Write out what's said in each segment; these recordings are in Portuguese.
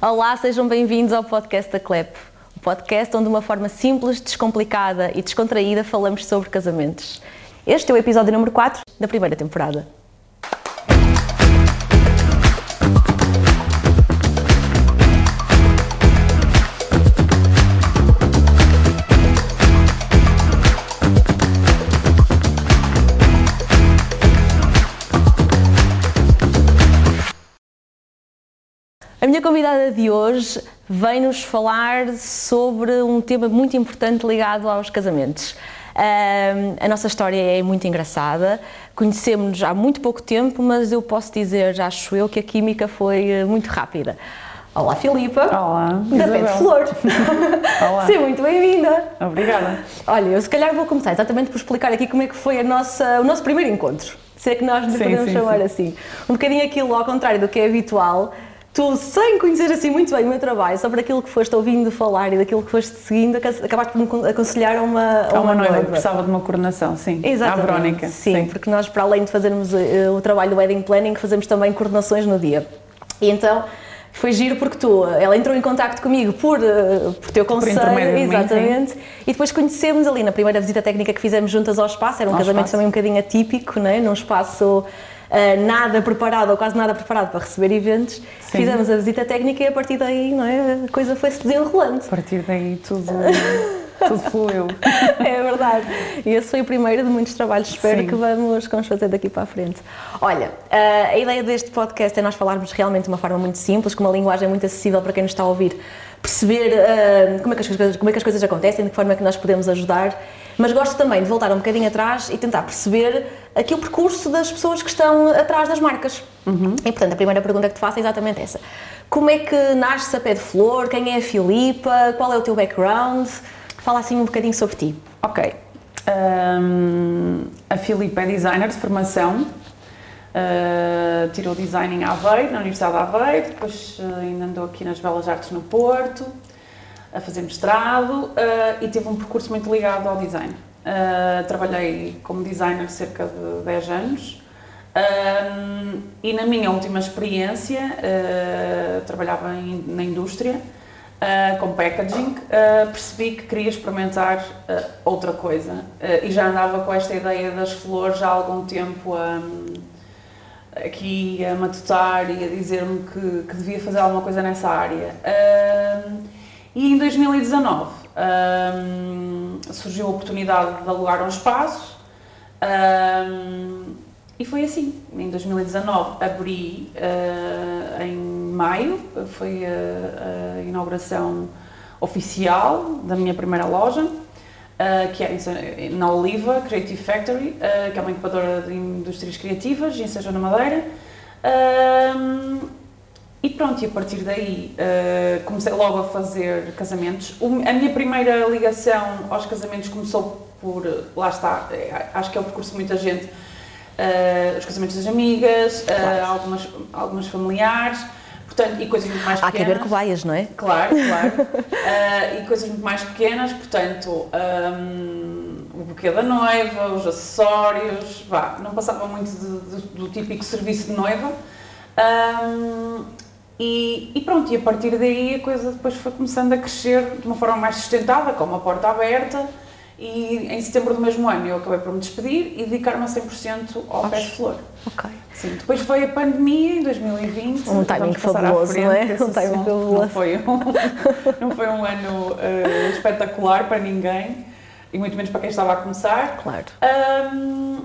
Olá, sejam bem-vindos ao podcast da CLEP, o podcast onde de uma forma simples, descomplicada e descontraída falamos sobre casamentos. Este é o episódio número 4 da primeira temporada. A minha convidada de hoje vem-nos falar sobre um tema muito importante ligado aos casamentos. Um, a nossa história é muito engraçada, conhecemos-nos há muito pouco tempo, mas eu posso dizer, acho eu, que a química foi eh, muito rápida. Olá, Filipa. Olá, Da Pé de Flor. Olá. Seja muito bem-vinda. Obrigada. Olha, eu se calhar vou começar exatamente por explicar aqui como é que foi nossa, o nosso primeiro encontro. Se é que nós lhe podemos sim, chamar sim. assim. Um bocadinho aquilo ao contrário do que é habitual. Tu, sem conhecer assim muito bem o meu trabalho, sobre aquilo que foste ouvindo falar e daquilo que foste seguindo, aca- acabaste por me con- aconselhar a uma, a Há uma noiva que precisava de uma coordenação, sim. Exatamente. À Verónica. Sim, porque nós, para além de fazermos eh, o trabalho do wedding planning, fazemos também coordenações no dia. E então foi giro porque tu, ela entrou em contacto comigo por, eh, por teu conselho, intermédio de mim, exatamente, e depois conhecemos ali na primeira visita técnica que fizemos juntas ao espaço, era um Ao casamento espaço. também um bocadinho atípico, não é? num espaço eh, nada preparado ou quase nada preparado para receber eventos. Sim. Fizemos a visita técnica e a partir daí não é? a coisa foi-se desenrolando. A partir daí tudo, tudo fluiu. É verdade. E esse foi o primeiro de muitos trabalhos, espero Sim. que vamos, que vamos fazer daqui para a frente. Olha, ah, a ideia deste podcast é nós falarmos realmente de uma forma muito simples, com uma linguagem muito acessível para quem nos está a ouvir, perceber ah, como, é que as coisas, como é que as coisas acontecem, de que forma é que nós podemos ajudar. Mas gosto também de voltar um bocadinho atrás e tentar perceber aqui o percurso das pessoas que estão atrás das marcas. E portanto, a primeira pergunta que te faço é exatamente essa. Como é que nasces a pé de flor? Quem é a Filipa? Qual é o teu background? Fala assim um bocadinho sobre ti. Ok. Hum, a Filipe é designer de formação. Uh, tirou design em Aveiro, na Universidade de Aveiro, depois uh, ainda andou aqui nas Belas Artes no Porto, a fazer mestrado uh, e teve um percurso muito ligado ao design. Uh, trabalhei como designer cerca de 10 anos um, e na minha última experiência uh, trabalhava na indústria uh, com packaging, uh, percebi que queria experimentar uh, outra coisa Uh, e já andava com esta ideia das flores há algum tempo um, aqui a matutar e a dizer-me que, que devia fazer alguma coisa nessa área. Um, e em 2019 um, surgiu a oportunidade de alugar um espaço um, e foi assim. Em 2019 abri uh, em maio, foi a, a inauguração oficial da minha primeira loja. Uh, que é na Oliva Creative Factory, uh, que é uma incubadora de indústrias criativas em Sejão na Madeira. Um, e pronto, e a partir daí uh, comecei logo a fazer casamentos. O- a minha primeira ligação aos casamentos começou por, lá está, eh, acho que é o percurso de muita gente, uh, os casamentos das amigas, uh, Claro. algumas, algumas familiares, portanto, e coisas muito mais Há que pequenas. haver cobaias, não é? Claro, claro. E coisas muito mais pequenas, portanto, ahm, o buquê da noiva, os acessórios, vá, não passava muito de- de- do típico serviço de noiva. Ahm, e, e pronto, e a partir daí a coisa depois foi começando a crescer de uma forma mais sustentada, com uma porta aberta. E em setembro do mesmo ano eu acabei por me despedir e dedicar-me a 100% ao pé de flor. Ok. Sim, depois veio a pandemia em 2020. Um timing fabuloso, frente não é? Um timing fabuloso. Não foi um, não foi um ano eh, espetacular para ninguém e muito menos para quem estava a começar. Claro. Ahm,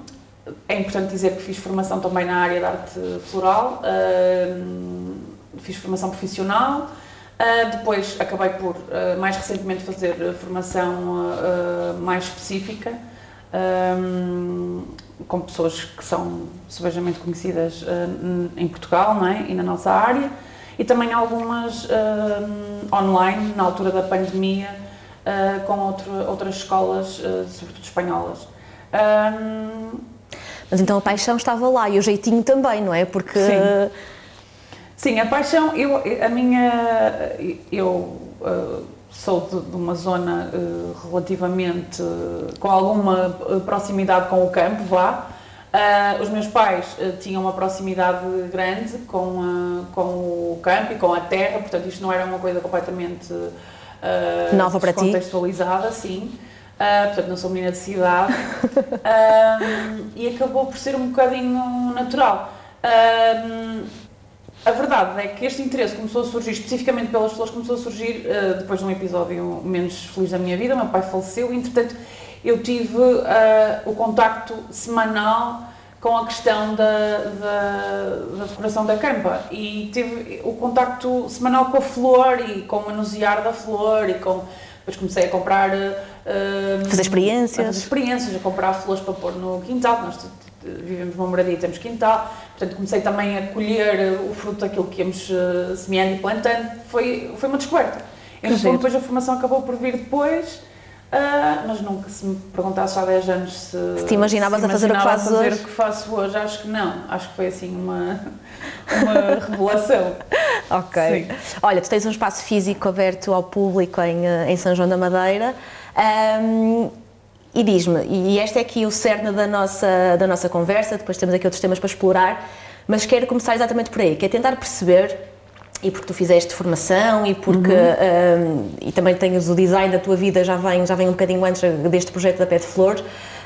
é importante dizer que fiz formação também na área da arte floral, ahm, fiz formação profissional. Ah, depois acabei por, ah, mais recentemente, fazer formação ah, mais específica ahm, com pessoas que são subejamente conhecidas em Portugal não é? e na nossa área e também algumas online na altura da pandemia com outro- outras escolas, sobretudo espanholas. Ahm, Mas então a paixão estava lá e o jeitinho também, não é? Porque Sim. Sim, a paixão, eu, a minha, eu uh, sou de, de uma zona uh, relativamente uh, com alguma uh, proximidade com o campo, vá, Uh, os meus pais uh, tinham uma proximidade grande com, uh, com o campo e com a terra, portanto isto não era uma coisa completamente nova para ti. contextualizada, sim. portanto não sou menina de cidade e acabou por ser um bocadinho natural. A verdade é que este interesse começou a surgir, especificamente pelas flores, começou a surgir depois de um episódio menos feliz da minha vida. O meu pai faleceu e, entretanto, eu tive uh, o contacto semanal com a questão da, da, da, decoração da campa e tive o contacto semanal com a flor e com o manusear da flor e com depois comecei a comprar uh, fazer experiências a fazer experiências a comprar flores para pôr no quintal nós vivemos numa moradia e temos quintal portanto comecei também a colher o fruto daquilo que íamos uh, semeando e plantando foi foi uma descoberta e fundo depois a formação acabou por vir depois Uh, mas nunca, se me perguntasse há 10 anos se, se te imaginavas se a fazer o que fazes fazer hoje? o que faço hoje, acho que não. Acho que foi assim uma, uma revelação. ok. Sim. Olha, tu tens um espaço físico aberto ao público em, eh, em São João da Madeira. Um, e diz-me, e este é aqui o cerne da nossa, da nossa conversa, depois temos aqui outros temas para explorar, mas quero começar exatamente por aí, que é tentar perceber e porque tu fizeste formação e porque uhum. um, e também tens o design da tua vida já vem já vem um bocadinho antes deste projeto da de Flor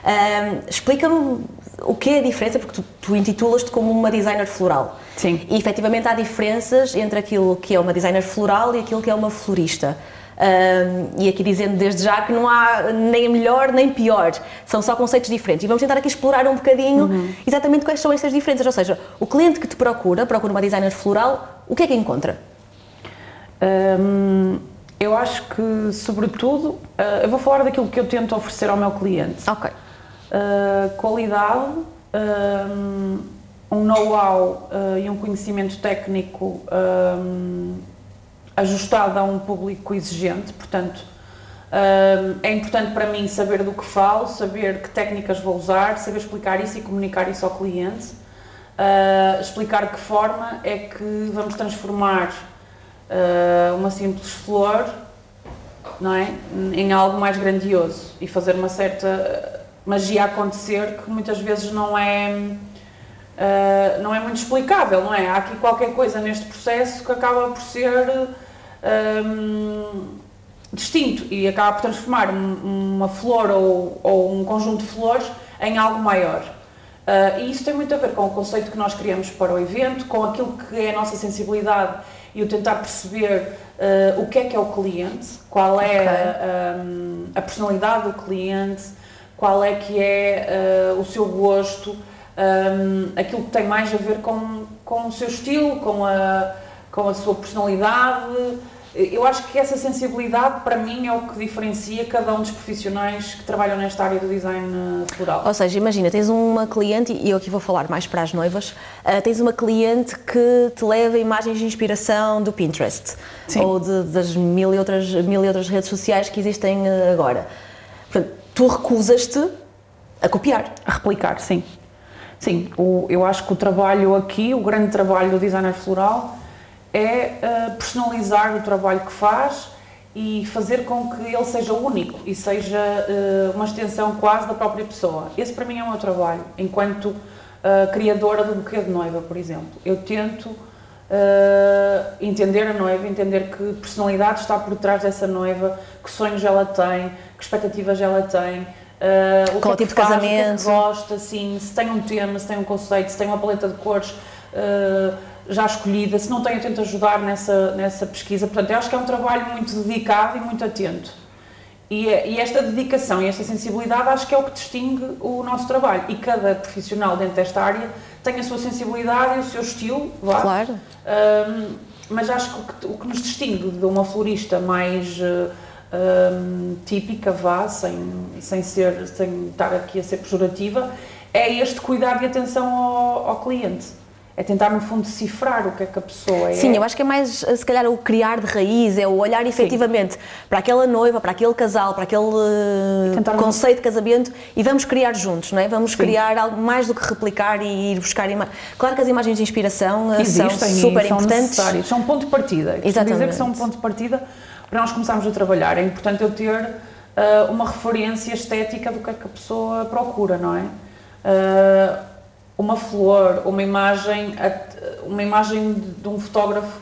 um, explica-me o que é a diferença porque tu, tu intitulas-te como uma designer floral. Sim. E efetivamente há diferenças entre aquilo que é uma designer floral e aquilo que é uma florista um, e aqui dizendo desde já que não há nem melhor nem pior, são só conceitos diferentes. E vamos tentar aqui explorar um bocadinho uhum. exatamente quais são essas diferenças. Ou seja, o cliente que te procura, procura uma designer floral, o que é que encontra? Um, eu acho que, sobretudo, uh, eu vou falar daquilo que eu tento oferecer ao meu cliente. Ok. Uh, qualidade, um, um know-how uh, e um conhecimento técnico ajustada a um público exigente, portanto, é importante para mim saber do que falo, saber que técnicas vou usar, saber explicar isso e comunicar isso ao cliente, ah, explicar de que forma é que vamos transformar ah, uma simples flor não é, em algo mais grandioso e fazer uma certa magia acontecer que muitas vezes não é Uh, não é muito explicável, não é? Há aqui qualquer coisa neste processo que acaba por ser um, distinto e acaba por transformar uma flor ou, ou, um conjunto de flores em algo maior. Uh, e isso tem muito a ver com o conceito que nós criamos para o evento, com aquilo que é a nossa sensibilidade e o tentar perceber uh, o que é que é o cliente, qual é okay. a, um, a, personalidade do cliente, qual é que é uh, o seu gosto, um, aquilo que tem mais a ver com, com o seu estilo, com a com a sua personalidade. Eu acho que essa sensibilidade, para mim, é o que diferencia cada um dos profissionais que trabalham nesta área do design floral. Ou seja, imagina, tens uma cliente, e eu aqui vou falar mais para as noivas, uh, tens uma cliente que te leva imagens de inspiração do Pinterest Sim. ou de, das mil e, outras, mil e outras redes sociais que existem uh, agora. Portanto, tu recusas-te a copiar. A replicar, sim. Sim, o, eu acho que o trabalho aqui, o grande trabalho do designer floral, é uh, personalizar o trabalho que faz e fazer com que ele seja único e seja uh, uma extensão quase da própria pessoa. Esse para mim é o meu trabalho, enquanto uh, criadora do buquê de noiva, por exemplo. Eu tento entender a noiva, entender que personalidade está por trás dessa noiva, que sonhos ela tem, que expectativas ela tem, uh, o Qual que é tipo que faz, de casamento? O que, é que gosta, assim, se tem um tema, se tem um conceito, se tem uma paleta de cores. Uh, já escolhida, se não eu tento ajudar nessa, nessa pesquisa. Portanto, eu acho que é um trabalho muito dedicado e muito atento. E, e, esta dedicação e esta sensibilidade acho que é o que distingue o nosso trabalho. E cada profissional dentro desta área tem a sua sensibilidade e o seu estilo. Claro. Um, mas acho que o, que o, que nos distingue de uma florista mais um, típica, vá, sem, sem, ser, sem estar aqui a ser pejorativa, é este cuidado e atenção ao, ao cliente é tentar, no fundo, decifrar o que é que a pessoa é. Sim, eu acho que é mais, se calhar, o criar de raiz, é o olhar efetivamente Sim. para aquela noiva, para aquele casal, para aquele tentar conceito de casamento e vamos criar juntos, não é? Vamos Sim. criar algo mais do que replicar e ir buscar imagens. Claro que as imagens de inspiração eh, Existem, são super são importantes. São um ponto de partida. Exatamente. dizer que são um ponto de partida para nós começarmos a trabalhar. É importante eu ter uh, uma referência estética do que é que a pessoa procura, não é? Uh, uma flor, uma imagem, uma imagem de um fotógrafo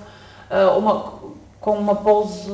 uh, uma, com uma pose,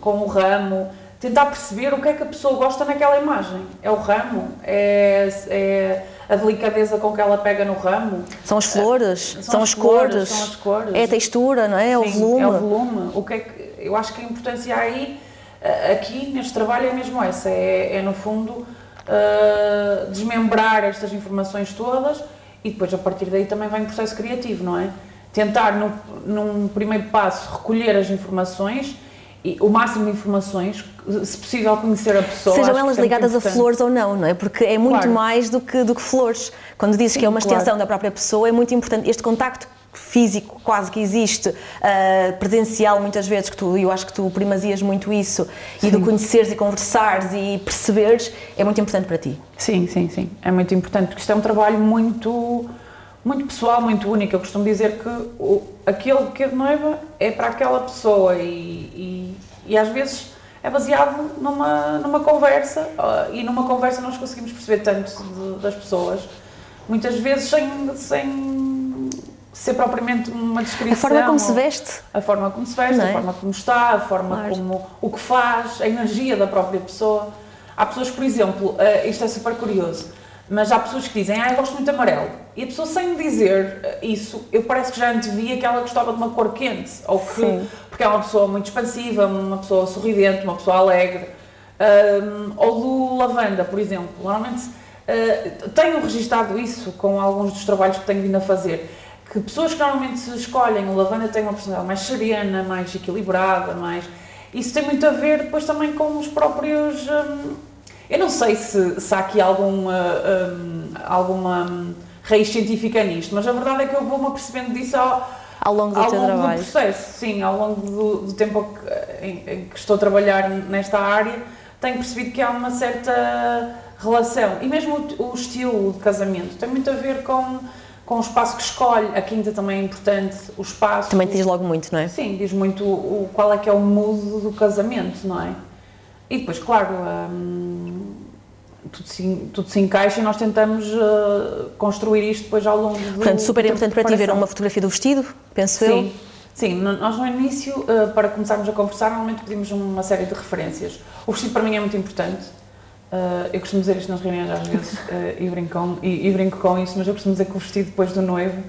com um ramo, tentar perceber o que é que a pessoa gosta naquela imagem. É o ramo? É, é a delicadeza com que ela pega no ramo? São as flores? São, são as, as flores, cores? São as cores? É a textura, não é? É o volume? É o volume. O que é que, eu acho que a importância aí, eh, aqui neste trabalho, é mesmo essa: é, é no fundo uh, desmembrar estas informações todas e depois a partir daí também vem o processo criativo, não é? Tentar, no, num primeiro passo, recolher as informações e o máximo de informações, se possível conhecer a pessoa. Sejam elas ligadas a flores ou não, não é? Porque é muito claro. mais do que, do que flores. Quando dizes Sim, que é uma extensão claro. da própria pessoa, é muito importante este contacto físico quase que existe, uh, presencial muitas vezes, que tu, eu acho que tu primasias muito isso, sim. e de conheceres e conversares e perceberes, é muito importante para ti. Sim, sim, sim, é muito importante, porque isto é um trabalho muito, muito pessoal, muito único. Eu costumo dizer que o, aquele buquê de noiva é para aquela pessoa e, e, e às vezes é baseado numa, numa conversa uh, e numa conversa nós conseguimos perceber tanto de, das pessoas, muitas vezes sem, sem ser propriamente uma descrição. A forma como se veste. A forma como se veste, é? a forma como está, a forma claro. como o que faz, a energia da própria pessoa. Há pessoas, por exemplo, uh, isto é super curioso, mas há pessoas que dizem, ah, eu gosto muito de amarelo. E a pessoa, sem dizer uh, isso, eu parece que já antevia que ela gostava de uma cor quente, ou que, Sim. porque é uma pessoa muito expansiva, uma pessoa sorridente, uma pessoa alegre. Um, ou do lavanda, por exemplo. Normalmente uh, tenho registado isso com alguns dos trabalhos que tenho vindo a fazer que pessoas que normalmente se escolhem o lavanda têm uma personalidade mais serena, mais equilibrada, mais. Isso tem muito a ver depois também com os próprios. Hum, eu não sei se, se há aqui algum, hum, alguma hum, raiz científica nisto, mas a verdade é que eu vou-me apercebendo disso ao, ao longo do ao longo trabalho. do processo, sim, ao longo do, do tempo que, em, em, que estou a trabalhar nesta área, tenho percebido que há uma certa relação. E mesmo o, o estilo de casamento tem muito a ver com com o espaço que escolhe. A quinta também é importante, o espaço. Também diz logo muito, não é? Sim, diz muito o, qual é que é o mood do casamento, não é? E depois, claro, hum, tudo, se, tudo se encaixa e nós tentamos uh, construir isto depois ao longo do Portanto, super importante para ti ver uma fotografia do vestido, penso Sim. eu. Sim, nós no início, uh, para começarmos a conversar, normalmente pedimos uma série de referências. O vestido para mim é muito importante Uh, eu costumo dizer isto nas reuniões às vezes uh, e, brinco com, e, e, brinco com isso, mas eu costumo dizer que o vestido depois do noivo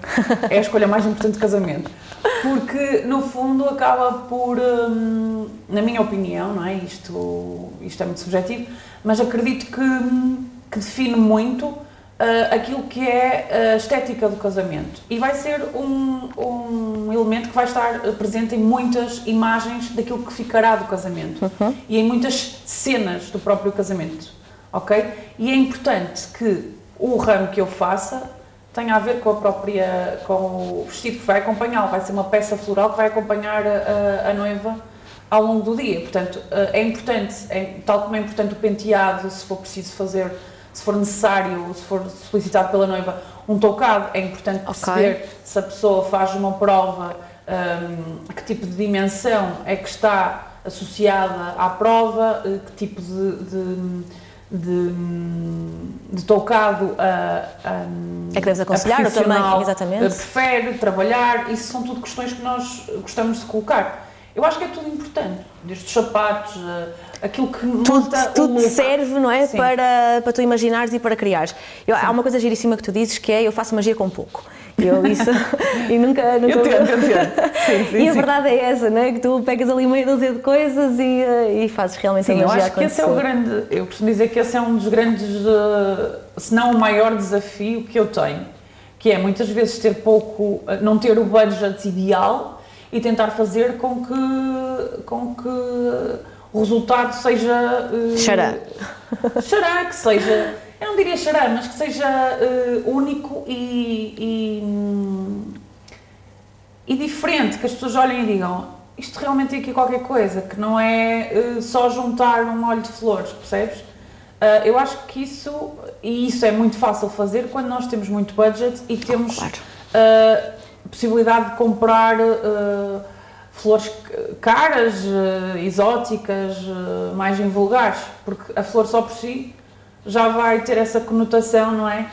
é a escolha mais importante do casamento. Porque, no fundo, acaba por, um, na minha opinião, não é? Isto, isto é muito subjetivo, mas acredito que, que define muito uh, aquilo que é a estética do casamento. E vai ser um, um elemento que vai estar presente em muitas imagens daquilo que ficará do casamento uhum. e em muitas cenas do próprio casamento ok? E é importante que o ramo que eu faça tenha a ver com a própria, com o vestido que vai acompanhá-lo, vai ser uma peça floral que vai acompanhar a, a noiva ao longo do dia, portanto eh, é importante, é, tal como é importante o penteado, se for preciso fazer, se for necessário, se for solicitado pela noiva, um tocado, é importante perceber okay. se a pessoa faz uma prova, um, que tipo de dimensão é que está associada à prova, eh, que tipo de, de de, de tocado a, a, é que deves aconselhar a também, exatamente. prefere trabalhar, isso são tudo questões que nós gostamos de colocar. Eu acho que é tudo importante, desde os sapatos, aquilo que tudo, tudo serve, não é? Para, para tu imaginares e para criares. Eu, há uma coisa giríssima que tu dizes que é eu faço magia com pouco. Eu isso e nunca, nunca eu tento, eu tento. Sim, sim, e a verdade é essa, não é? Que tu pegas ali meia dúzia de coisas e, eh, e fazes realmente sim, a magia eu acho que esse é o grande, eu costumo dizer que esse é um dos grandes, uh, se não o maior desafio que eu tenho, que é muitas vezes ter pouco, eh, não ter o budget ideal e tentar fazer com que, com que o resultado seja... Uh, xará. Xará, que seja eu não diria chorar, mas que seja uh, único e, e, e, diferente, que as pessoas olhem e digam isto realmente tem aqui qualquer coisa, que não é uh, só juntar um molho de flores, percebes? Uh, eu acho que isso, e isso é muito fácil fazer quando nós temos muito budget e temos claro. possibilidade de comprar flores caras, exóticas, mais invulgares, porque a flor só por si já vai ter essa conotação, não é?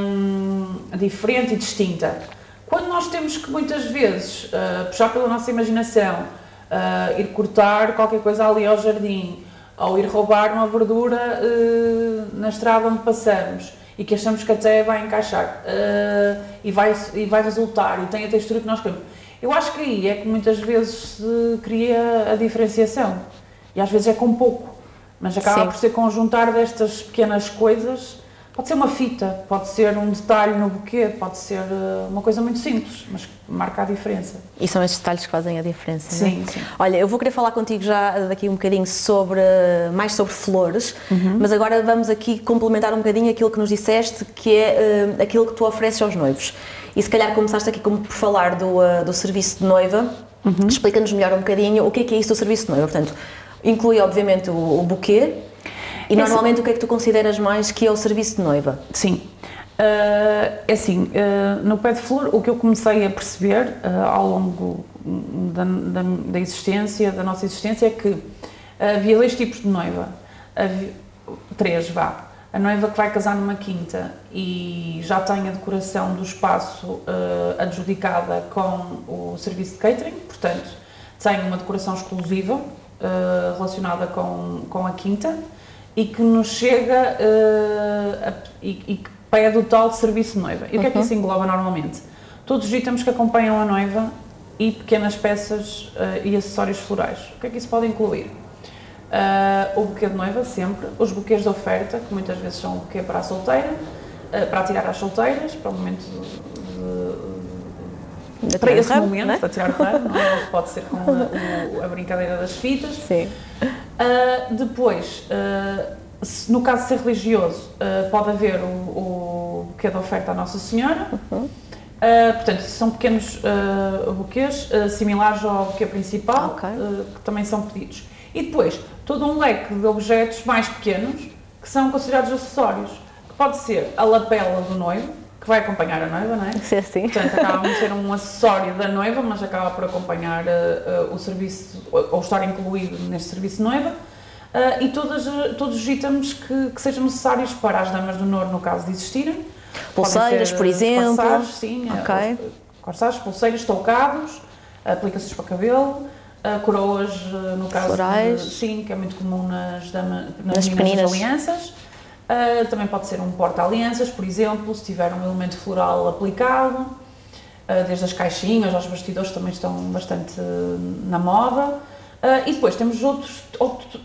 hum, diferente e distinta. Quando nós temos que muitas vezes uh, puxar pela nossa imaginação, uh, ir cortar qualquer coisa ali ao jardim, ou ir roubar uma verdura uh, na estrada onde passamos e que achamos que até vai encaixar e, vai, e vai resultar e tem a textura que nós queremos. Eu acho que aí é que muitas vezes se cria a diferenciação e às vezes é com pouco, mas acaba Sim. por ser conjuntar destas pequenas coisas Pode ser uma fita, pode ser um detalhe no buquê, pode ser eh, uma coisa muito simples, mas que marca a diferença. E são estes detalhes que fazem a diferença, sim, é? sim. Olha, eu vou querer falar contigo já daqui um bocadinho sobre, mais sobre flores, uhum. mas agora vamos aqui complementar um bocadinho aquilo que nos disseste, que é uh, aquilo que tu ofereces aos noivos. E se calhar começaste aqui como por falar do, uh, do serviço de noiva, uhum. explica-nos melhor um bocadinho o que é que é isso do serviço de noiva. Portanto, inclui obviamente o, o buquê, e normalmente o que é que tu consideras mais que é o serviço de noiva? Sim. Uh, é assim, uh, no pé de flor, o que eu comecei a perceber uh, ao longo da, da, da, existência, da nossa existência, é que havia dois tipos de noiva. Havia, três, vá. A noiva que vai casar numa quinta e já tem a decoração do espaço adjudicada com o serviço de catering, portanto, tem uma decoração exclusiva relacionada com, com a quinta e que nos chega uh, a, e, e, que pede o tal serviço de noiva. E uhum. o que é que isso uhum. engloba normalmente? Todos os itens que acompanham a noiva e pequenas peças uh, e acessórios florais. O que é que isso pode incluir? Uh, o buquê de noiva, sempre. Os buquês de oferta, que muitas vezes são o buquê para a solteira, para tirar às solteiras, para o momento de, de para esse momento, né? para tirar o ramo, não é? pode ser com a, a, brincadeira das fitas. Sim. Uh, depois, uh, se, no caso de ser religioso, uh, pode haver o, o buquê de oferta à Nossa Senhora. Uhum. portanto, são pequenos buquês similares ao buquê principal, okay. que também são pedidos. E depois, todo um leque de objetos mais pequenos, que são considerados acessórios, que pode ser a lapela do noivo, que vai acompanhar a noiva, não é? Sim, sim. Portanto, acaba por ser um acessório da noiva, mas acaba por acompanhar uh, uh, o serviço, ou estar incluído neste serviço de noiva. Uh, e todas, todos os itens que, que, sejam necessários para as damas do Noro, no caso de existirem. Pulseiras, por exemplo. Corsagens, sim. Okay. Corsagens, pulseiras, toucados, aplicações para cabelo. Uh, coroas, uh, no caso Florais. De, sim, que é muito comum nas, dama, nas, nas meninas alianças. Uh, também pode ser um porta-alianças, por exemplo, se tiver um elemento floral aplicado, uh, desde as caixinhas aos bastidores também estão bastante na moda. E depois temos outros,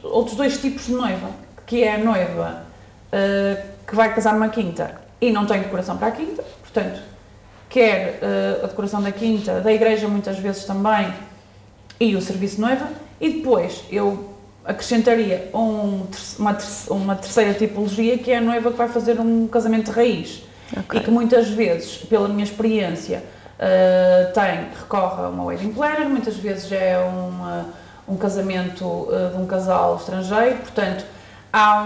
outros dois tipos de noiva, que é a noiva que vai casar numa quinta e não tem decoração para a quinta, portanto, quer a decoração da quinta, da igreja muitas vezes também, e o serviço noiva, e depois eu acrescentaria um, uma, uma terceira tipologia que é a noiva que vai fazer um casamento de raiz okay. e que muitas vezes, pela minha experiência, uh, tem, recorre a uma wedding planner, muitas vezes é um, uh, um casamento uh, de um casal estrangeiro, portanto há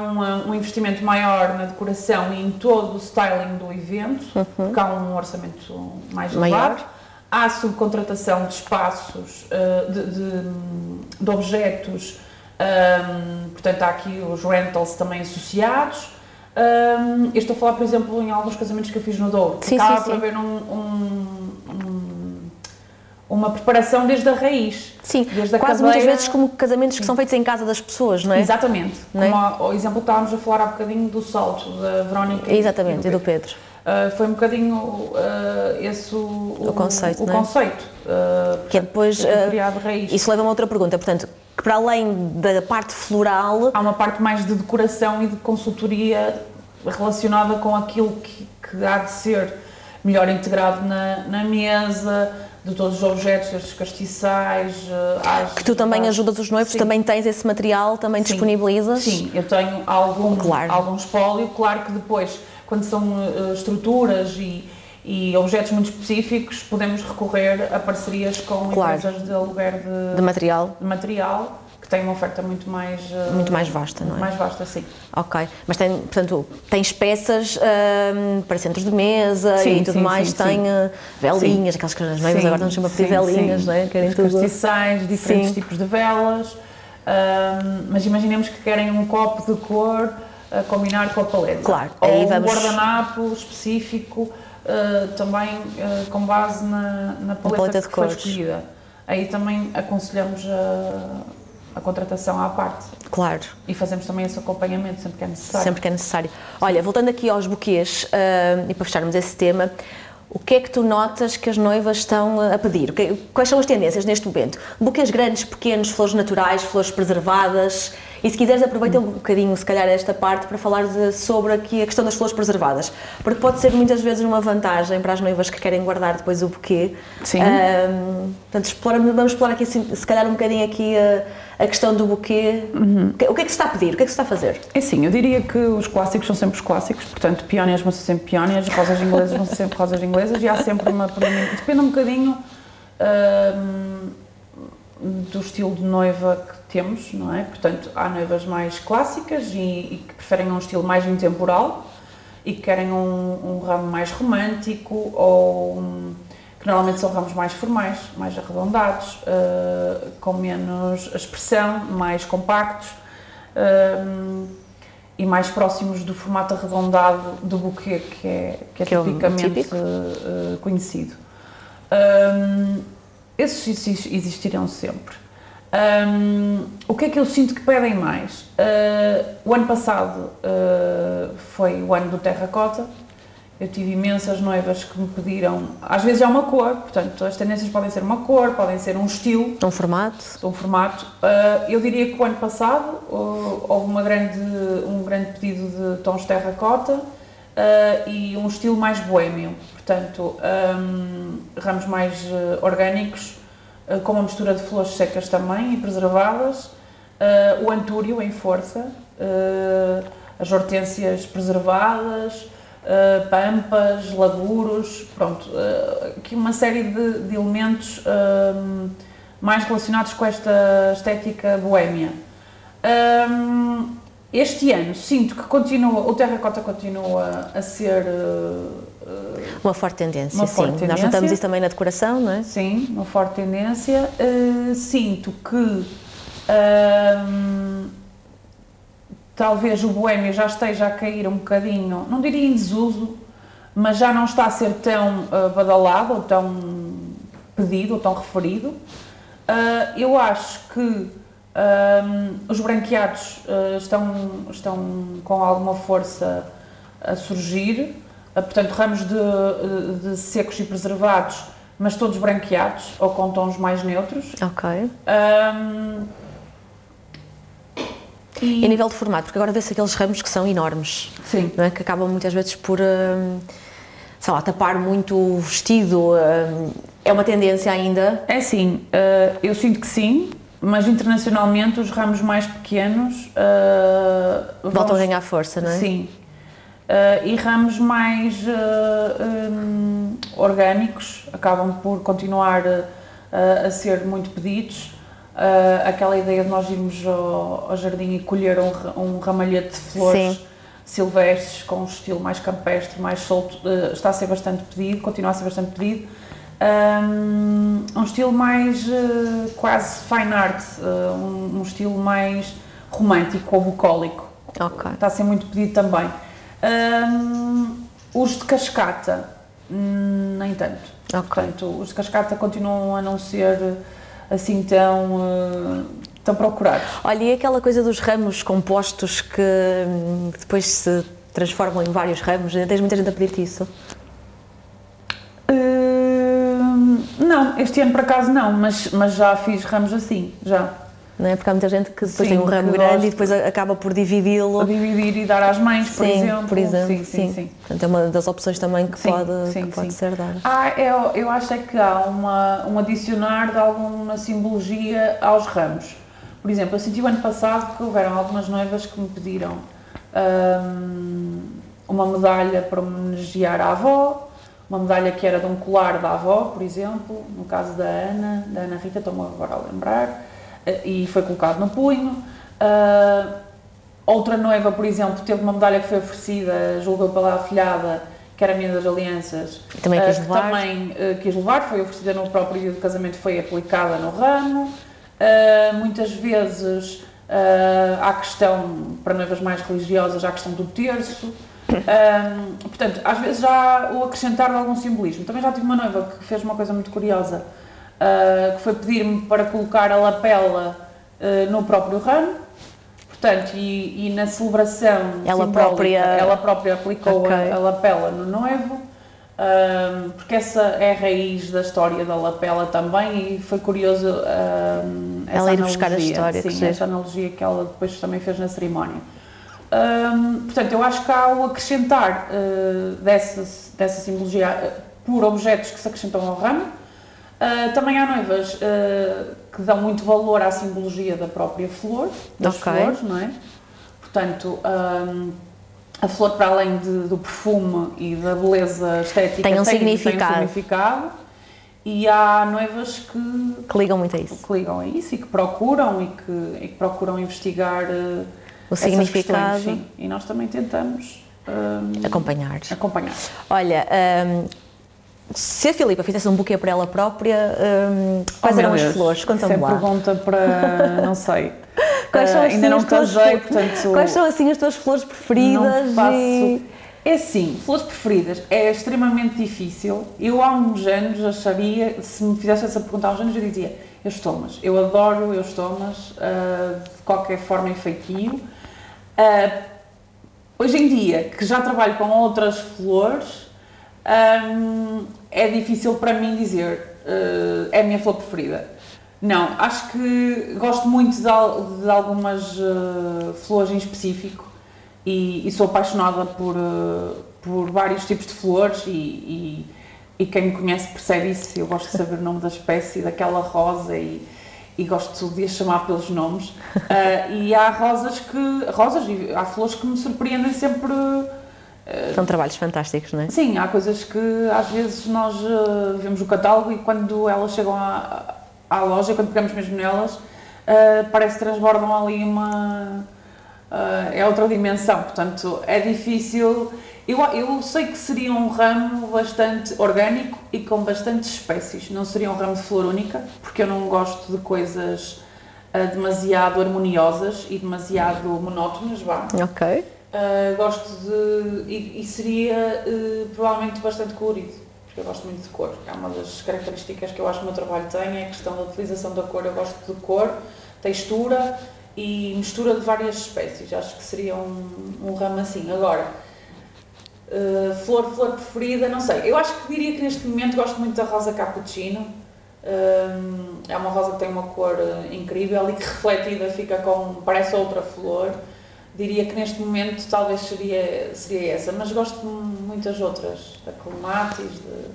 um investimento maior na decoração e em todo o styling do evento, uhum. porque há um orçamento mais elevado. Há subcontratação de espaços, de, de, de objetos um, portanto, há aqui os rentals também associados. Um, eu estou a falar, por exemplo, em alguns casamentos que eu fiz no Douro. Sim, acaba sim, por haver um, um, uma preparação desde a raiz. Sim, desde a quase cadeira. muitas vezes como casamentos que são feitos em casa das pessoas, não é? Exatamente. Não é? Como o exemplo que estávamos a falar há bocadinho do salto da Verónica Exatamente, e do Pedro. E do Pedro. Uh, foi um bocadinho uh, esse o, o, conceito, o é? conceito uh, que é depois criado raiz. Isso leva a uma outra pergunta, portanto, que para além da parte floral há uma parte mais de decoração e de consultoria relacionada com aquilo que, que há de ser melhor integrado na, na mesa, de todos os objetos, destes castiçais. Às, que tu também às... ajudas os noivos, Sim. também tens esse material, também Sim. disponibilizas? Sim, eu tenho algum, claro. algum espólio, claro que depois quando são uh, estruturas e, e objetos muito específicos, podemos recorrer a parcerias com claro. empresas de aluguer de, de, material. de material que têm uma oferta muito mais uh, muito mais vasta, não é? Mais vasta, sim. Ok, mas tem, portanto, tens peças uh, para centros de mesa sim, e tudo sim, mais, sim, tem uh, velinhas, aquelas que as noivas agora não chamam de velinhas, não é? Querem Os tudo. castiçais, diferentes tipos de velas, mas imaginemos que querem um copo de cor a combinar com a paleta. Claro, Ou aí um vamos- guardanapo específico, uh, também uh, com base na, na paleta, paleta de que foi cores. escolhida. Aí também aconselhamos a, a contratação à parte Claro. e fazemos também esse acompanhamento sempre que é necessário. Sempre que é necessário. Olha, voltando aqui aos buquês, ah, e para fecharmos esse tema, o que é que tu notas que as noivas estão a pedir? Quais são as tendências neste momento? Buquês grandes, pequenos, flores naturais, flores preservadas? E se quiseres, aproveita um bocadinho, se calhar, esta parte para falar de- sobre aqui a questão das flores preservadas. Porque pode ser muitas vezes uma vantagem para as noivas que querem guardar depois o buquê. Sim. Ah, portanto, explora- vamos explorar aqui, assim, se calhar, um bocadinho aqui a, a questão do buquê. Uhum. O que é que se está a pedir? O que é que se está a fazer? É sim, eu diria que os clássicos são sempre os clássicos, portanto, peónias vão ser sempre peónias, rosas inglesas vão ser sempre rosas inglesas e há sempre uma. Depende um bocadinho hum, do estilo de noiva que temos, não é? Portanto, há noivas mais clássicas e, e que preferem um estilo mais intemporal e que querem um, um ramo mais romântico ou um, que normalmente são ramos mais formais, mais arredondados, uh, com menos expressão, mais compactos um, e mais próximos do formato arredondado do buquê que é, que é Que é tipicamente uh, conhecido. Um, esses exis- existirão sempre. Um, o que é que eu sinto que pedem mais? Uh, o ano passado uh, foi o ano do terracota. Eu tive imensas noivas que me pediram, às vezes é uma cor, portanto as tendências podem ser uma cor, podem ser um estilo, Um formato? um formato. Uh, eu diria que o ano passado houve uma grande, um grande pedido de tons terracota uh, e um estilo mais boêmio. Portanto, um, ramos mais uh, orgânicos, uh, com uma mistura de flores secas também e preservadas. O antúrio em força, as hortênsias preservadas, pampas, laguros, pronto, aqui uma série de, de elementos um, mais relacionados com esta estética boémia. Um, este ano sinto que continua, o terracota continua a ser uh, uh, Uma forte tendência, Uma sim. forte Nós tendência. notamos isso também na decoração, não é? Sim, uma forte tendência. Uh, sinto que ahm, talvez o boêmio já esteja a cair um bocadinho, não diria em desuso, mas já não está a ser tão ah, badalado ou tão pedido ou tão referido. Eu acho que ahm, os branqueados ah, estão, estão com alguma força a surgir, Ah, portanto, ramos de, de secos e preservados, mas todos branqueados ou com tons mais neutros. Ok. Ahm, E a nível de formato, porque agora vê-se aqueles ramos que são enormes, Sim. não é? Que acabam muitas vezes por, hum, sei lá, tapar muito o vestido. hum, é uma tendência ainda. É assim, eh, eu sinto que sim, mas internacionalmente os ramos mais pequenos eh, Voltam a ganhar força, não é? Sim. Eh, e ramos mais eh, hum, orgânicos acabam por continuar a ser muito pedidos. Aquela ideia de nós irmos ao, ao jardim e colher um, um ramalhete de flores Sim. silvestres com um estilo mais campestre, mais solto, está a ser bastante pedido, continua a ser bastante pedido. Um, um estilo mais eh, quase fine art, eh, um, um estilo mais romântico ou bucólico. Ok. Está a ser muito pedido também. Um, os de cascata, hum, nem tanto. Ok. Portanto, os de cascata continuam a não ser assim tão, eh, tão procurados. Olha, e aquela coisa dos ramos compostos que, hum, depois se transformam em vários ramos, ainda tens muita gente a pedir-te isso? Hum, não, este ano por acaso não, mas, mas já fiz ramos assim, já. Não é? Porque há muita gente que depois Sim, tem um ramo grande e depois acaba por dividi-lo. Dividir e dar às mães, por sim, exemplo. por exemplo, Sim, sim, sim. Portanto, é uma das opções também que Sim, pode, sim, que pode sim. ser dada. Ah, eu, eu acho é que há uma, um adicionar de alguma simbologia aos ramos. Por exemplo, eu senti o ano passado que houveram algumas noivas que me pediram hum, uma medalha para homenagear a avó, uma medalha que era de um colar da avó, por exemplo, no caso da Ana, da Ana Rita, estou-me agora a lembrar, eh, e foi colocado no punho. Ah, Outra noiva, por exemplo, teve uma medalha que foi oferecida, julgou pela afilhada, que era a minha das alianças. Também eh, quis que levar. também eh, quis levar, foi oferecida no próprio dia do casamento, foi aplicada no ramo. Muitas vezes Uh, há a questão, para noivas mais religiosas, há a questão do terço. Um, portanto, às vezes já o acrescentar algum simbolismo. Também já tive uma noiva que fez uma coisa muito curiosa, uh, que foi pedir-me para colocar a lapela uh, no próprio ramo. Portanto, e, e na celebração ela própria, ela própria aplicou okay. a, a, lapela no noivo, um, porque essa é a raiz da história da lapela também e foi curioso um, essa ela ir buscar a história, sim, essa analogia que ela depois também fez na cerimónia. Portanto, eu acho que há o acrescentar uh, dessa, dessa simbologia uh, por objetos que se acrescentam ao ramo. Uh, também há noivas que dão muito valor à simbologia da própria flor, das okay. flores, não é? Portanto, um, a flor, para além de, do perfume e da beleza estética, tem um, tem, significado. Tem um significado. E há noivas que, que ligam muito a isso. Que ligam a isso e que procuram e que, e que procuram investigar. O significado. Questões, e nós também tentamos um, acompanhar. acompanhar. Olha, um, se a Filipa fizesse um buquê para ela própria, um, quais oh, eram as flores? Conta-me é lá. pergunta para. não sei. Quais são, uh, ainda não casei, portanto. Quais são assim as tuas flores preferidas? Não faço. E... É assim, flores preferidas é extremamente difícil. Eu há uns anos acharia, se me fizesse essa pergunta há uns anos, eu dizia eustomas. Eu adoro eustomas uh, de qualquer forma e feitio. Uh, hoje em dia, que já trabalho com outras flores, um, é difícil para mim dizer uh, é a minha flor preferida. Não, acho que gosto muito de, de algumas uh, flores em específico e, e sou apaixonada por, por vários tipos de flores e, e, e, quem me conhece percebe isso. Eu gosto de saber o nome da espécie, daquela rosa e, e gosto de as chamar pelos nomes. Uh, e há rosas que. rosas e há flores que me surpreendem sempre. Uh, São trabalhos fantásticos, não é? Sim, há coisas que às vezes nós uh, vemos o catálogo e quando elas chegam à, à loja, quando pegamos mesmo nelas, parece que transbordam ali uma. é outra dimensão, portanto é difícil eu, eu sei que seria um ramo bastante orgânico e com bastantes espécies. Não seria um ramo de flor única, porque eu não gosto de coisas uh, demasiado harmoniosas e demasiado monótonas, vá. Ok. Uh, gosto de. E, e seria uh, provavelmente bastante colorido, porque eu gosto muito de cor. É uma das características que eu acho que o meu trabalho tem, é a questão da utilização da cor. Eu gosto de cor, textura e mistura de várias espécies. Acho que seria um, um ramo assim. Agora Uh, flor, flor preferida, não sei. Eu acho que diria que neste momento gosto muito da rosa cappuccino. Uh, é uma rosa que tem uma cor uh, incrível e que refletida fica com. parece outra flor. Diria que neste momento talvez seria, seria essa, mas gosto de muitas outras, da clematis, de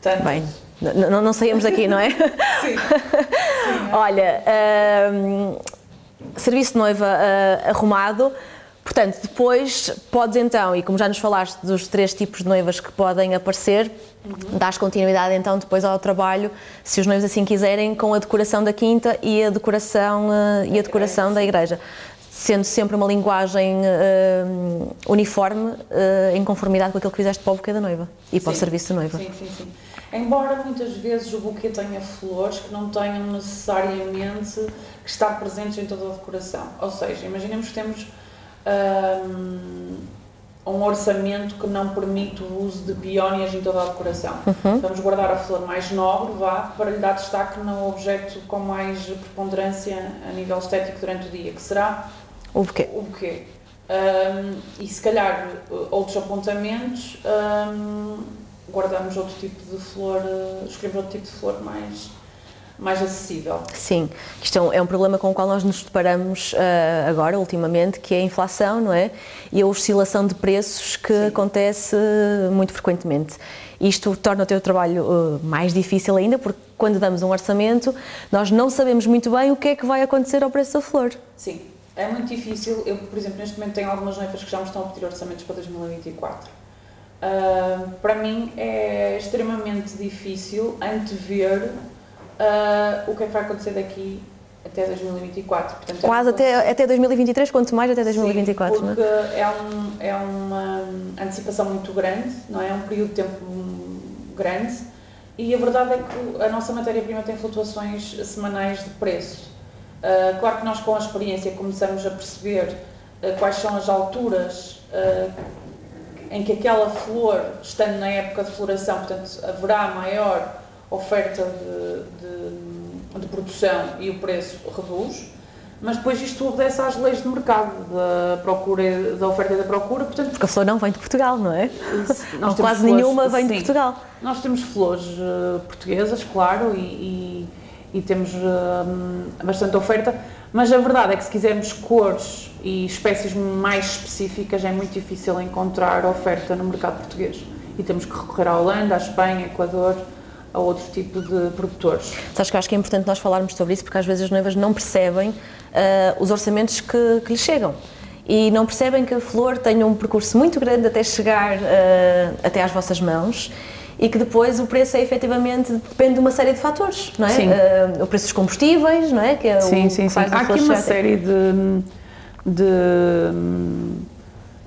tantas. Bem, não, não saímos aqui, não é? Sim. Sim Olha, serviço de noiva arrumado. Portanto, depois podes então, e como já nos falaste dos três tipos de noivas que podem aparecer, uhum. dás continuidade então depois ao trabalho, se os noivos assim quiserem, com a decoração da quinta e a decoração, uh, e a decoração da igreja. Sendo sempre uma linguagem uh, uniforme, uh, em conformidade com aquilo que fizeste para o buquê da noiva e para sim. o serviço da noiva. Sim, sim, sim. Embora muitas vezes o buquê tenha flores que não tenham necessariamente que estar presentes em toda a decoração. Ou seja, imaginemos que temos um orçamento que não permite o uso de peónias em toda a decoração. Uhum. Vamos guardar a flor mais nobre, vá, para lhe dar destaque no objeto com mais preponderância a nível estético durante o dia, que será o buquê. O buquê. Um, e se calhar outros apontamentos, um, guardamos outro tipo de flor, escolhemos outro tipo de flor mais mais acessível. Sim, isto é um problema com o qual nós nos deparamos uh, agora, ultimamente, que é a inflação, não é? E a oscilação de preços que Sim. acontece muito frequentemente. Isto torna o teu trabalho uh, mais difícil ainda, porque quando damos um orçamento, nós não sabemos muito bem o que é que vai acontecer ao preço da flor. Sim, é muito difícil. Eu, por exemplo, neste momento tenho algumas noivas que já me estão a pedir orçamentos para 2024. Uh, para mim é extremamente difícil antever uh, o que é que vai acontecer daqui até 2024. Portanto, Quase até, até 2023, quanto mais até 2024, Sim, porque não é? é, um, é uma antecipação muito grande, não é? é um período de tempo grande e a verdade é que a nossa matéria-prima tem flutuações semanais de preço. Uh, claro que nós com a experiência começamos a perceber uh, quais são as alturas uh, em que aquela flor, estando na época de floração, portanto, haverá maior oferta de, de, de produção e o preço reduz mas depois isto obedece às leis de mercado, da procura, da oferta e da procura, portanto... Porque a flor não vem de Portugal, não é? Nós quase flores, nenhuma vem sim, de Portugal. Nós temos flores uh, portuguesas, claro, e, e, e temos uh, bastante oferta, mas a verdade é que se quisermos cores e espécies mais específicas é muito difícil encontrar oferta no mercado português. E temos que recorrer à Holanda, à Espanha, Equador, a outro tipo de produtores. Sabes que acho que é importante nós falarmos sobre isso porque às vezes as noivas não percebem uh, os orçamentos que, que lhes chegam e não percebem que a flor tem um percurso muito grande até chegar uh, até às vossas mãos e que depois o preço é efetivamente depende de uma série de fatores, não é? Sim. Uh, o preço dos combustíveis, não é? Que é sim, o sim, sim. Há aqui uma série de, de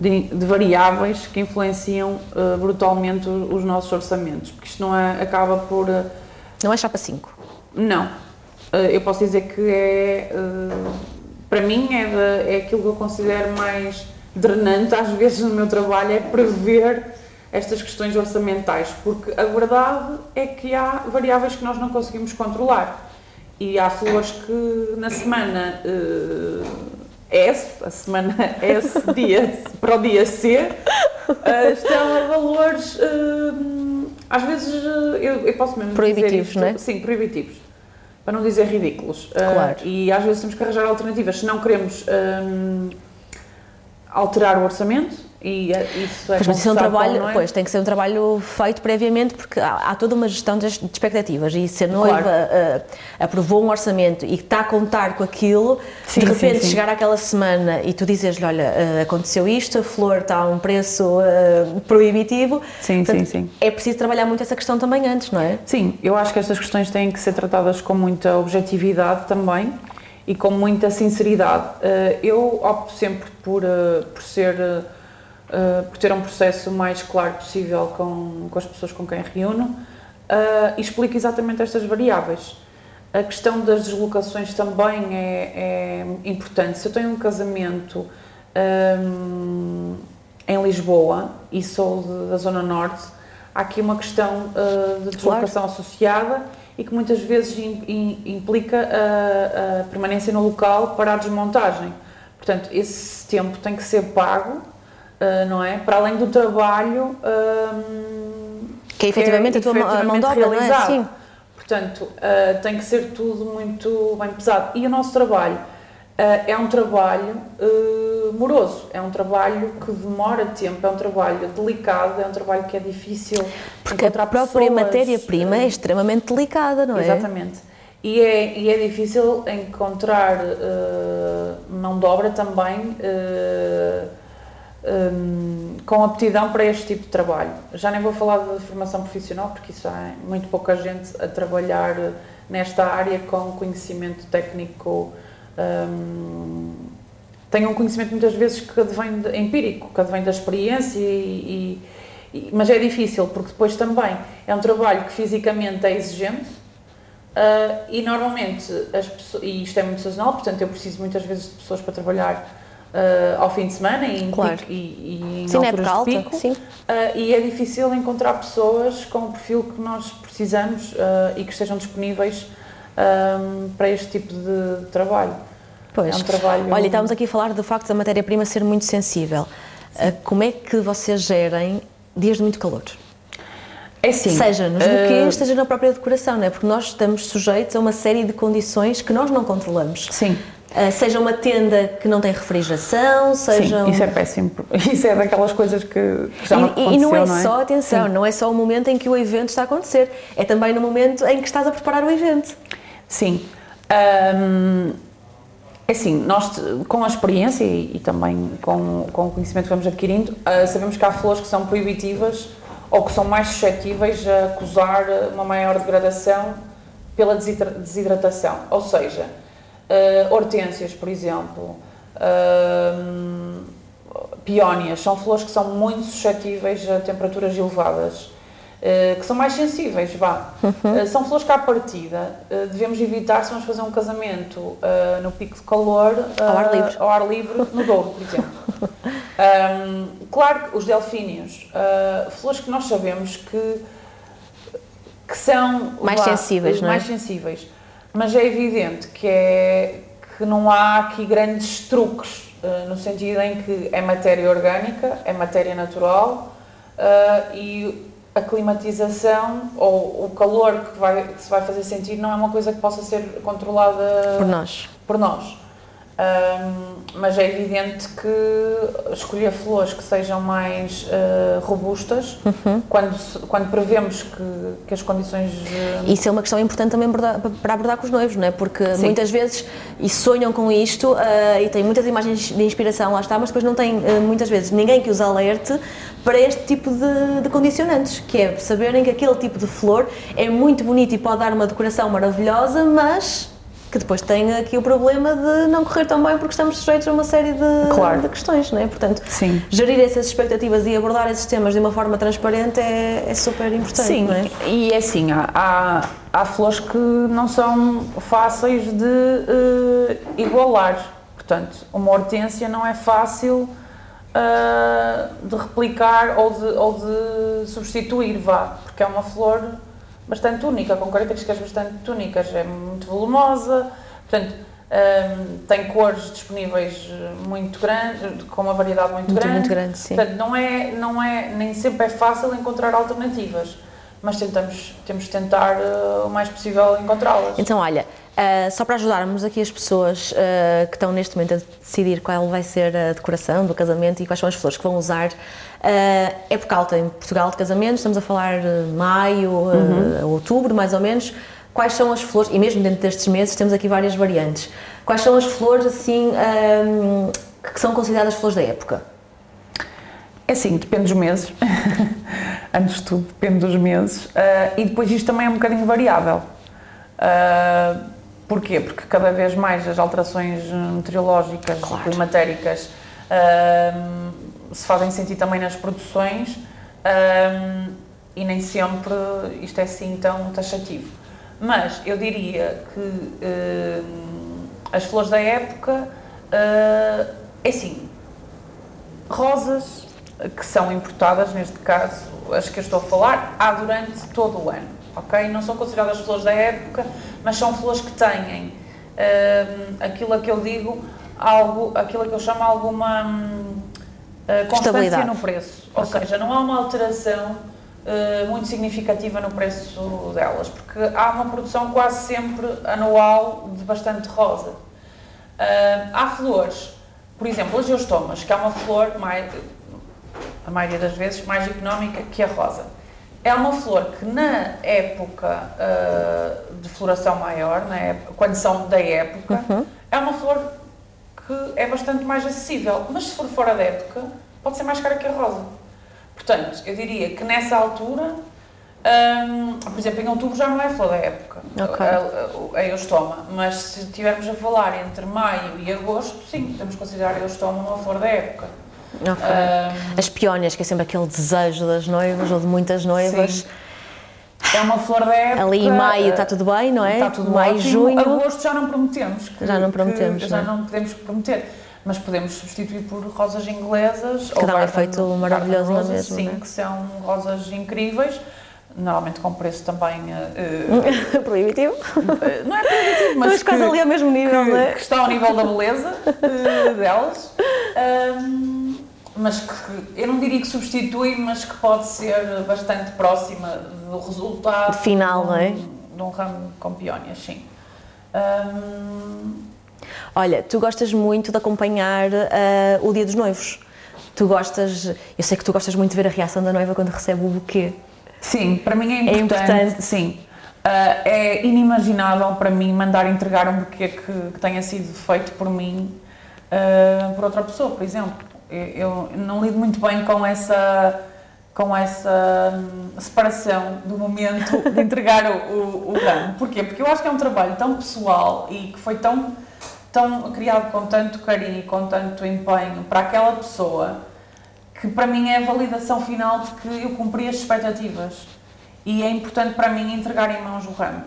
de, de, variáveis que influenciam uh, brutalmente os, os, nossos orçamentos, porque isto não é, acaba por. Uh, não é chapa 5? Não. Uh, eu posso dizer que é. para mim, é, de, é aquilo que eu considero mais drenante, às vezes, no meu trabalho, é prever estas questões orçamentais, porque a verdade é que há variáveis que nós não conseguimos controlar. E há flores que na semana S, a semana S, dia, para o dia C, uh, estão a valores, uh, às vezes, uh, eu, eu, posso mesmo proibitivos, dizer não é? Sim, proibitivos, para não dizer ridículos. Claro. E às vezes temos que arranjar alternativas, se não queremos alterar o orçamento, e é, isso é mas isso é um trabalho, é? pois, tem que ser um trabalho feito previamente porque há, há toda uma gestão de, de, expectativas e se a noiva claro. uh, aprovou um orçamento e está a contar com aquilo, sim, de repente sim, sim. chegar àquela semana e tu dizes-lhe, olha, uh, aconteceu isto, a flor está a um preço uh, proibitivo. Sim, Portanto, sim, sim. É preciso trabalhar muito essa questão também antes, não é? Sim, eu acho que estas questões têm que ser tratadas com muita objetividade também e com muita sinceridade. eu opto sempre por, por ser uh, por ter um processo mais claro possível com, com as pessoas com quem reúno uh, e explico exatamente estas variáveis. A questão das deslocações também é, é importante. Se eu tenho um casamento um, em Lisboa e sou de, da Zona Norte, há aqui uma questão uh, de deslocação claro. associada e que muitas vezes implica a, a, permanência no local para a desmontagem. Portanto, esse tempo tem que ser pago uh, não é? Para além do trabalho um, que é efetivamente que é, a tua mão de obra, não é? Sim. Portanto, uh, tem que ser tudo muito bem pesado. E o nosso trabalho uh, é um trabalho moroso, é um trabalho que demora tempo, é um trabalho delicado, é um trabalho que é difícil Porque a própria matéria-prima é extremamente delicada, não é? Exatamente. E é, e é difícil encontrar mão de obra também um, com aptidão para este tipo de trabalho. Já nem vou falar de formação profissional, porque isso há muito pouca gente a trabalhar nesta área com conhecimento técnico. Um, tem um conhecimento muitas vezes que advém de, empírico, que advém da experiência, e, e, mas é difícil, porque depois também é um trabalho que fisicamente é exigente, uh, e normalmente, as pessoas, e isto é muito sazonal, portanto eu preciso muitas vezes de pessoas para trabalhar uh, ao fim de semana e em, claro. pico, e, e em sim, alturas de alta, pico. Sim. Uh, e é difícil encontrar pessoas com o perfil que nós precisamos uh, e que estejam disponíveis um, para este tipo de trabalho. Pois. É um trabalho... Olha, estamos aqui a falar do facto da matéria-prima ser muito sensível. como é que vocês gerem dias de muito calor? É assim, seja nos buquês, uh... seja na própria decoração, não é? Porque nós estamos sujeitos a uma série de condições que nós não controlamos. Sim. Uh, seja uma tenda que não tem refrigeração, seja. Sim, isso é péssimo. Isso é daquelas coisas que já não aconteceu, E não é, não é? só, atenção, Sim. não é só o momento em que o evento está a acontecer, é também no momento em que estás a preparar o evento. Sim. Um, é assim, nós com a experiência e, e, também com, com o conhecimento que vamos adquirindo, uh, sabemos que há flores que são proibitivas ou que são mais suscetíveis a causar uma maior degradação pela desidratação. Ou seja, Uh, hortênsias, por exemplo, uh, peónias, são flores que são muito suscetíveis a temperaturas elevadas. Uh, que são mais sensíveis, vá. Uhum. Uh, são flores que à partida uh, devemos evitar se vamos fazer um casamento no pico de calor ao ar livre, ao ar livre no Douro, por exemplo. um, claro que os delfínios, flores que nós sabemos que, que são mais vá, sensíveis, não é? mais sensíveis, mas é evidente que, é, que não há aqui grandes truques, no sentido em que é matéria orgânica, é matéria natural e a climatização ou o calor que, vai, que se vai fazer sentir não é uma coisa que possa ser controlada por nós. Por nós. Um, mas é evidente que escolher flores que sejam mais uh, robustas, uhum. quando, quando prevemos que, que as condições. Uh... Isso é uma questão importante também para abordar com os noivos, não é? Porque Sim. muitas vezes e sonham com isto uh, e têm muitas imagens de inspiração, lá está, mas depois não têm muitas vezes ninguém que os alerte para este tipo de, de condicionantes, que é saberem que aquele tipo de flor é muito bonito e pode dar uma decoração maravilhosa, mas que depois tem aqui o problema de não correr tão bem porque estamos sujeitos a uma série de, claro. de questões, não é? Portanto, Sim. gerir essas expectativas e abordar esses temas de uma forma transparente é, é super importante, Sim, não é? e é assim, há, há, há flores que não são fáceis de uh, igualar, portanto, uma hortência não é fácil uh, de replicar ou de, ou de substituir, vá, porque é uma flor bastante única, com características bastante únicas, é muito volumosa, portanto, um, tem cores disponíveis muito grandes, com uma variedade muito, muito grande. Muito grande, sim. Portanto, não é, não é, nem sempre é fácil encontrar alternativas, mas tentamos, temos de tentar uh, o mais possível encontrá-las. Então, olha, uh, só para ajudarmos aqui as pessoas uh, que estão neste momento a decidir qual vai ser a decoração do casamento e quais são as flores que vão usar, Uh, época alta em Portugal de casamentos, estamos a falar de maio, uhum. uh, outubro mais ou menos. Quais são as flores, e mesmo dentro destes meses temos aqui várias variantes, quais são as flores assim que são consideradas flores da época? É assim, depende dos meses. Antes de tudo, depende dos meses. Uh, e depois isto também é um bocadinho variável. Uh, porquê? Porque cada vez mais as alterações meteorológicas claro. e climatéricas uh, se fazem sentir também nas produções e nem sempre isto é assim tão taxativo. Mas eu diria que as flores da época, é assim, rosas que são importadas, neste caso, as que eu estou a falar, há durante todo o ano, ok? Não são consideradas flores da época, mas são flores que têm um, aquilo a que eu digo, algo, aquilo a que eu chamo alguma uh, constância no preço. Ou okay. seja, não há uma alteração uh, muito significativa no preço delas, porque há uma produção quase sempre anual de bastante rosa. Uh, há flores, por exemplo, as geostomas, que é uma flor, mais, a maioria das vezes, mais económica que a rosa. É uma flor que na época uh, de floração maior, na época, quando são da época, uhum. é uma flor que é bastante mais acessível, mas se for fora da época, pode ser mais cara que a rosa. Portanto, eu diria que nessa altura, hum, por exemplo, em outubro já não é flor da época, okay. a, a, a eustoma, mas se estivermos a falar entre maio e agosto, sim, podemos considerar a eustoma uma flor da época. Okay. Um, As peónias, que é sempre aquele desejo das noivas ou de muitas noivas. Sim é uma flor da época. Ali em maio está tudo bem, não é? Está tudo maio, ótimo. junho. Agosto já não prometemos. Que, já não prometemos. já não, não podemos prometer. Mas podemos substituir por rosas inglesas. Que dá um efeito maravilhoso na mesma. Sim, é? que são rosas incríveis. Normalmente com preço também. Uh, proibitivo? Não é proibitivo, mas. Mas quase ali ao mesmo nível, que, não é? Que está ao nível da beleza uh, delas. Um, mas que eu não diria que substitui, mas que pode ser bastante próxima do resultado final, não é? De um ramo com peónias, sim. Olha, tu gostas muito de acompanhar uh, o Dia dos Noivos. Tu gostas, eu sei que tu gostas muito de ver a reação da noiva quando recebe o buquê. Sim, para mim é importante. É importante. Sim. Uh, é inimaginável para mim mandar entregar um buquê que, que tenha sido feito por mim uh, por outra pessoa, por exemplo eu não lido muito bem com essa com essa hum, separação do momento de entregar o, o, o ramo. Porquê? Porque eu acho que é um trabalho tão pessoal e que foi tão, tão criado com tanto carinho e com tanto empenho para aquela pessoa que para mim é a validação final de que eu cumpri as expectativas. e é importante para mim entregar em mãos o ramo.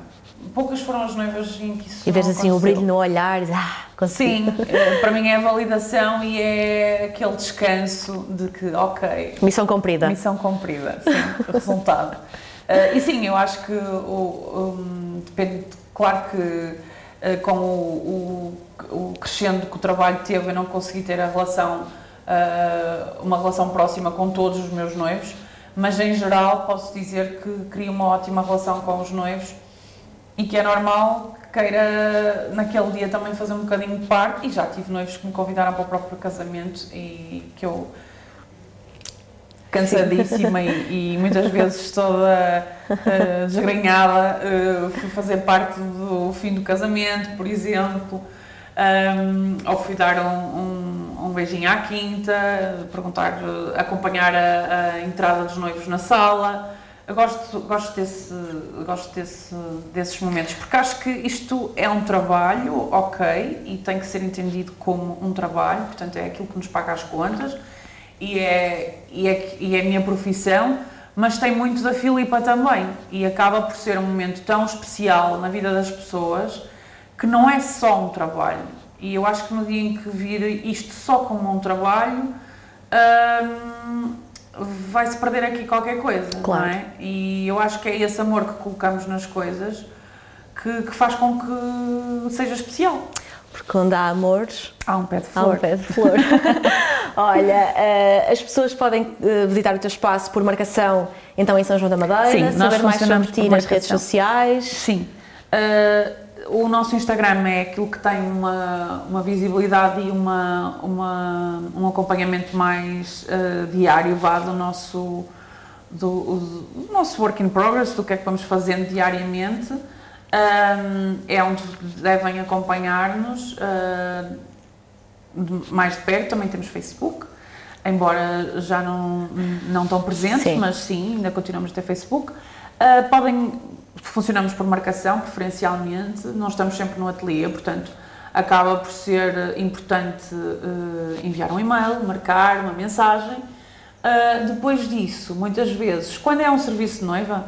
Poucas foram as noivas em que isso E vês assim o brilho no olhar e ah, consegui. Sim, eh, para mim é a validação e é aquele descanso de que, ok, Missão cumprida. missão cumprida, sim, resultado. Eh, e sim, eu acho que o, um, depende, claro que eh, com o, o, o crescendo que o trabalho teve, eu não consegui ter a relação, eh, uma relação próxima com todos os meus noivos, mas em geral posso dizer que crio uma ótima relação com os noivos e que é normal que queira naquele dia também fazer um bocadinho de parte e já tive noivos que me convidaram para o próprio casamento e que eu cansadíssima e, e muitas vezes toda uh, desgrenhada uh, fui fazer parte do fim do casamento, por exemplo. Um, ou fui dar um, um, um beijinho à quinta perguntar, uh, acompanhar a, a entrada dos noivos na sala eu gosto, gosto, desse, gosto desse, desses momentos, porque acho que isto é um trabalho, ok, e tem que ser entendido como um trabalho, portanto é aquilo que nos paga as contas e é, e é, e é a minha profissão, mas tem muito da Filipa também e acaba por ser um momento tão especial na vida das pessoas que não é só um trabalho. E eu acho que no dia em que vir isto só como um trabalho. Hum, vai-se perder aqui qualquer coisa, Claro. não é? E eu acho que é esse amor que colocamos nas coisas que, que faz com que seja especial. Porque onde há amores, Há um pé de há um pé de flor. Olha, eh, as pessoas podem eh, visitar o teu espaço por marcação, então em São João da Madeira, Sim, nós saber mais sobre ti nas redes sociais. Sim. Uh, o nosso Instagram é aquilo que tem uma, uma visibilidade e uma, uma, um acompanhamento mais uh, diário vá do nosso, do, do nosso work in progress, do que é que vamos fazendo diariamente. Um, é onde devem acompanhar-nos uh, mais de perto. Também temos Facebook, embora já não, não tão presentes, Sim. mas sim, ainda continuamos a ter Facebook. Uh, podem, funcionamos por marcação, preferencialmente, não estamos sempre no ateliê, portanto, acaba por ser eh, importante uh, enviar um e-mail, marcar uma mensagem. Uh, depois disso, muitas vezes, quando é um serviço de noiva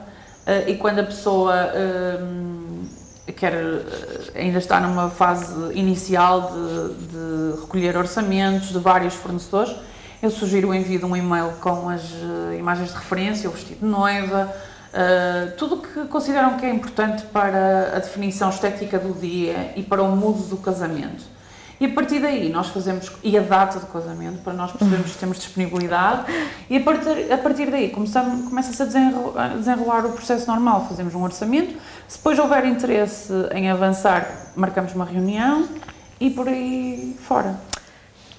uh, e quando a pessoa um, quer, ainda está numa fase inicial de, de recolher orçamentos de vários fornecedores, eu sugiro o envio de um e-mail com as imagens de referência, o vestido de noiva, uh, tudo o que consideram que é importante para a definição estética do dia e para o mood do casamento. E a partir daí nós fazemos, e a data do casamento, para nós percebermos se temos disponibilidade, e a partir, a partir daí começa-se a desenro- a desenrolar o processo normal, fazemos um orçamento, se depois houver interesse em avançar, marcamos uma reunião e por aí fora.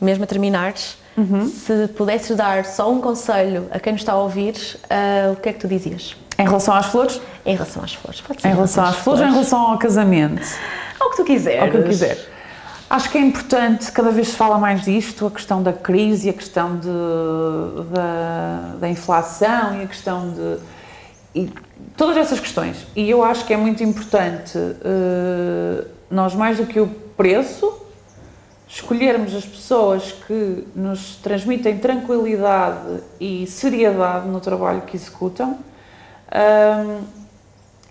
Mesmo a terminares, Uhum. se pudesses dar só um conselho a quem nos está a ouvir, ah, o que é que tu dizias? Em relação às flores? Em relação às flores, pode ser. Em relação às flores ou em relação ao casamento? Ao que tu quiseres. Ao que eu quiser. Acho que é importante, cada vez se fala mais disto, a questão da crise, a questão de, da, da inflação e a questão de. E todas essas questões. E eu acho que é muito importante eh, nós, mais do que o preço, escolhermos as pessoas que nos transmitem tranquilidade e seriedade no trabalho que executam. Ahm,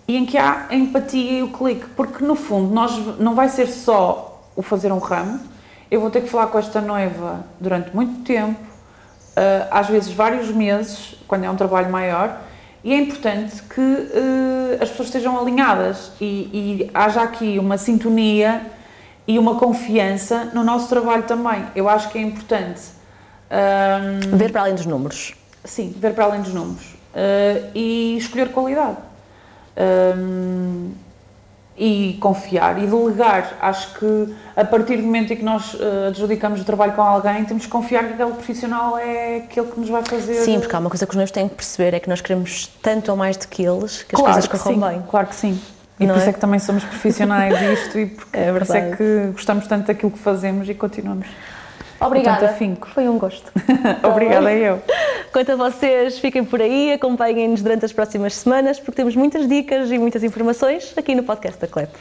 e em que há a empatia e o clique, porque no fundo nós não vai ser só o fazer um ramo, eu vou ter que falar com esta noiva durante muito tempo, ah, às vezes vários meses, quando é um trabalho maior, e é importante que ah, as pessoas estejam alinhadas e, e haja aqui uma sintonia e uma confiança no nosso trabalho também. Eu acho que é importante. ahm, Ver para além dos números. Sim, ver para além dos números Eh, e escolher qualidade. Hum, e confiar e delegar. Acho que a partir do momento em que nós eh, adjudicamos o trabalho com alguém, temos que confiar que aquele profissional é aquele que nos vai fazer. Sim, porque há uma coisa que os noivos têm que perceber, é que nós queremos tanto ou mais do que eles, que as claro coisas que corram bem. Claro que sim. E Não por isso é? é que também somos profissionais disto e porque É por isso é verdade. que gostamos tanto daquilo que fazemos e continuamos. Obrigada. Foi um gosto. Obrigada eu. Quanto a vocês, fiquem por aí, acompanhem-nos durante as próximas semanas, porque temos muitas dicas e muitas informações aqui no podcast da CLEP.